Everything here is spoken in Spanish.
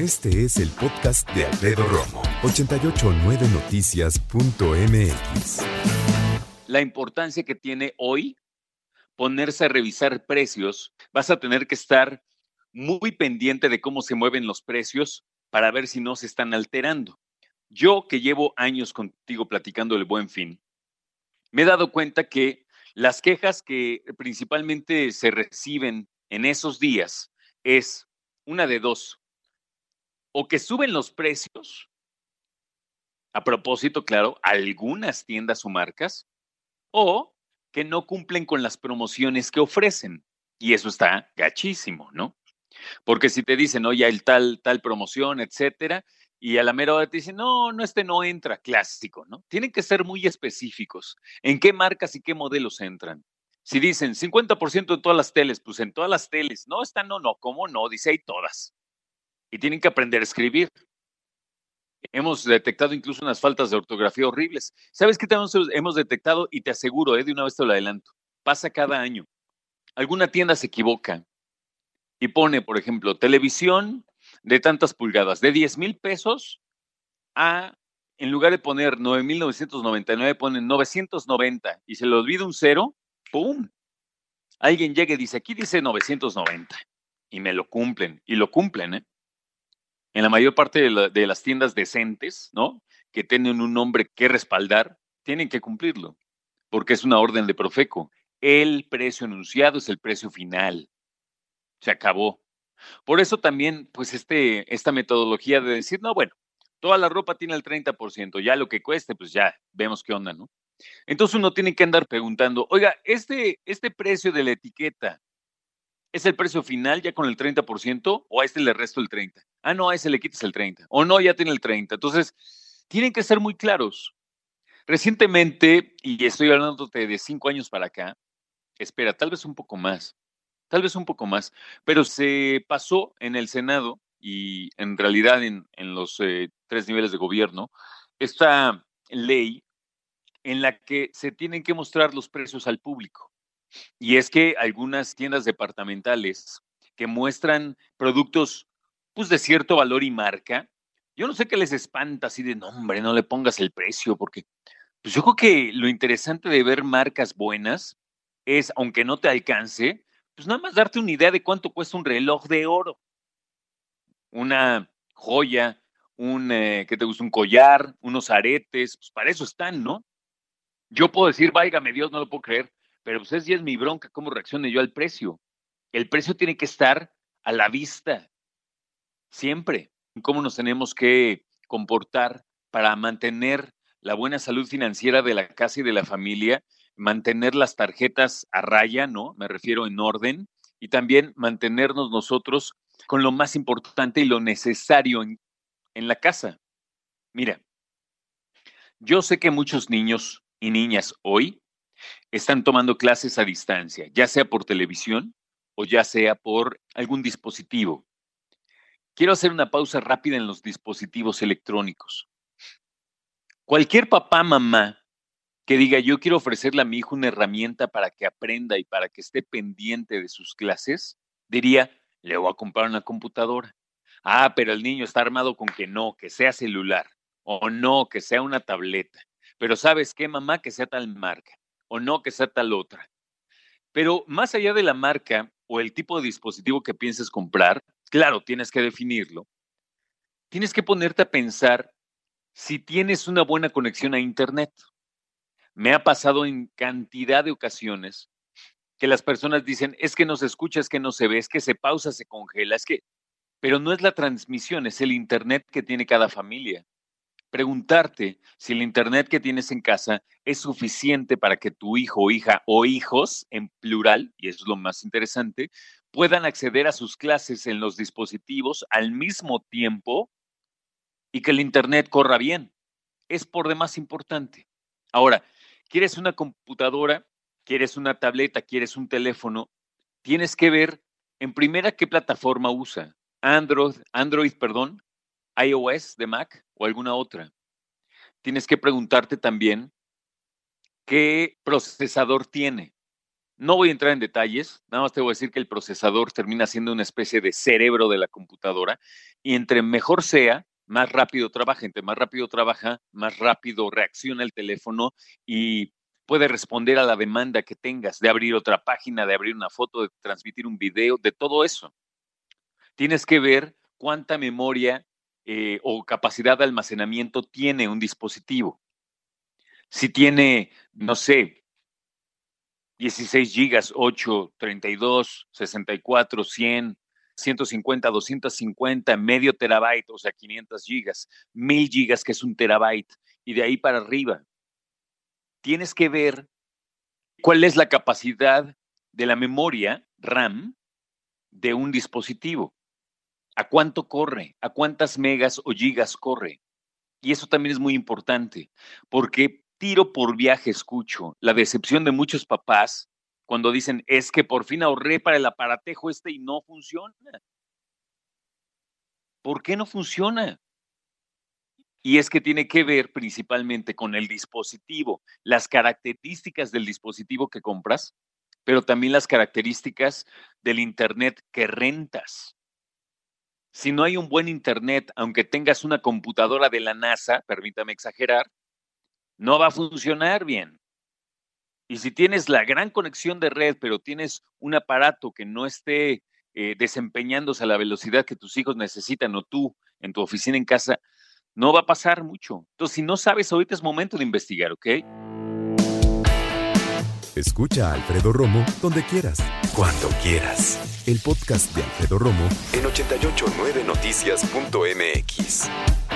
Este es el podcast de Alfredo Romo, 889noticias.mx. La importancia que tiene hoy ponerse a revisar precios, vas a tener que estar muy pendiente de cómo se mueven los precios para ver si no se están alterando. Yo que llevo años contigo platicando el buen fin, me he dado cuenta que las quejas que principalmente se reciben en esos días es una de dos. O que suben los precios, a propósito, claro, algunas tiendas o marcas, o que no cumplen con las promociones que ofrecen. Y eso está gachísimo, ¿no? Porque si te dicen, oye, el tal, tal promoción, etcétera, y a la mera hora te dicen, no, no, este no entra, clásico, ¿no? Tienen que ser muy específicos. ¿En qué marcas y qué modelos entran? Si dicen 50% en todas las teles, pues en todas las teles. No, están, no, no, ¿cómo no? Dice ahí todas. Y tienen que aprender a escribir. Hemos detectado incluso unas faltas de ortografía horribles. ¿Sabes qué hemos, hemos detectado? Y te aseguro, eh, de una vez te lo adelanto. Pasa cada año. Alguna tienda se equivoca y pone, por ejemplo, televisión de tantas pulgadas, de 10 mil pesos a, en lugar de poner 9.999, ponen 990 y se le olvida un cero, ¡pum! Alguien llega y dice, aquí dice 990 y me lo cumplen, y lo cumplen, ¿eh? En la mayor parte de, las tiendas decentes, ¿no? Que tienen un nombre que respaldar, tienen que cumplirlo, porque es una orden de Profeco. El precio anunciado es el precio final. Se acabó. Por eso también, pues, este, esta metodología de decir, no, bueno, toda la ropa tiene el 30%, ya lo que cueste, pues ya vemos qué onda, ¿no? Entonces uno tiene que andar preguntando, oiga, este, este precio de la etiqueta, ¿es el precio final ya con el 30% o a este le resto el 30%? Ah, no, a ese le quitas el 30%, o no, ya tiene el 30%. Entonces, tienen que ser muy claros. Recientemente, y estoy hablando de cinco años para acá, espera, tal vez un poco más, tal vez un poco más, pero se pasó en el Senado y en realidad en, los eh, tres niveles de gobierno esta ley en la que se tienen que mostrar los precios al público. Y es que algunas tiendas departamentales que muestran productos de cierto valor y marca, yo no sé qué les espanta así de, nombre, no le pongas el precio, porque pues yo creo que lo interesante de ver marcas buenas es, aunque no te alcance, pues nada más darte una idea de cuánto cuesta un reloj de oro, una joya, un, eh, ¿qué te gusta? Un collar, unos aretes, pues para eso están, ¿no? Yo puedo decir, váigame Dios, no lo puedo creer, pero pues es, es mi bronca, cómo reaccione yo al precio. El precio tiene que estar a la vista, siempre. Cómo nos tenemos que comportar para mantener la buena salud financiera de la casa y de la familia mantener las tarjetas a raya, ¿no? Me refiero en orden, y también mantenernos nosotros con lo más importante y lo necesario en, en la casa. Mira, yo sé que muchos niños y niñas hoy están tomando clases a distancia, ya sea por televisión o ya sea por algún dispositivo. Quiero hacer una pausa rápida en los dispositivos electrónicos. Cualquier papá, mamá que diga, yo quiero ofrecerle a mi hijo una herramienta para que aprenda y para que esté pendiente de sus clases, diría, le voy a comprar una computadora. Ah, pero el niño está armado con que no, que sea celular, o no, que sea una tableta. Pero sabes qué, mamá, que sea tal marca, o no, que sea tal otra. Pero más allá de la marca o el tipo de dispositivo que pienses comprar, claro, tienes que definirlo. Tienes que ponerte a pensar si tienes una buena conexión a Internet. Me ha pasado en cantidad de ocasiones que las personas dicen, es que no se escucha, es que no se ve, es que se pausa, se congela, es que, pero no es la transmisión, es el Internet que tiene cada familia. Preguntarte si el Internet que tienes en casa es suficiente para que tu hijo hija o hijos, en plural, y eso es lo más interesante, puedan acceder a sus clases en los dispositivos al mismo tiempo y que el Internet corra bien. Es por demás importante. Ahora, quieres una computadora, quieres una tableta, quieres un teléfono, tienes que ver en primera qué plataforma usa. Android, Android, perdón, iOS de Mac o alguna otra. Tienes que preguntarte también qué procesador tiene. No voy a entrar en detalles, nada más te voy a decir que el procesador termina siendo una especie de cerebro de la computadora y entre mejor sea, más rápido trabaja, entre más rápido trabaja, más rápido reacciona el teléfono y puede responder a la demanda que tengas de abrir otra página, de abrir una foto, de transmitir un video, de todo eso. Tienes que ver cuánta memoria eh, o capacidad de almacenamiento tiene un dispositivo. Si tiene, no sé, 16 gigas, 8, 32, 64, 100, 150, 250, medio terabyte, o sea, 500 gigas, 1000 gigas, que es un terabyte, y de ahí para arriba. Tienes que ver cuál es la capacidad de la memoria RAM de un dispositivo. ¿A cuánto corre? ¿A cuántas megas o gigas corre? Y eso también es muy importante, porque tiro por viaje escucho la decepción de muchos papás cuando dicen, es que por fin ahorré para el aparatejo este y no funciona. ¿Por qué no funciona? Y es que tiene que ver principalmente con el dispositivo, las características del dispositivo que compras, pero también las características del Internet que rentas. Si no hay un buen Internet, aunque tengas una computadora de la NASA, permítame exagerar, no va a funcionar bien. Y si tienes la gran conexión de red, pero tienes un aparato que no esté eh, desempeñándose a la velocidad que tus hijos necesitan o tú en tu oficina en casa, no va a pasar mucho. Entonces, si no sabes, ahorita es momento de investigar, ¿ok? Escucha a Alfredo Romo donde quieras, cuando quieras. El podcast de Alfredo Romo en 889noticias.mx.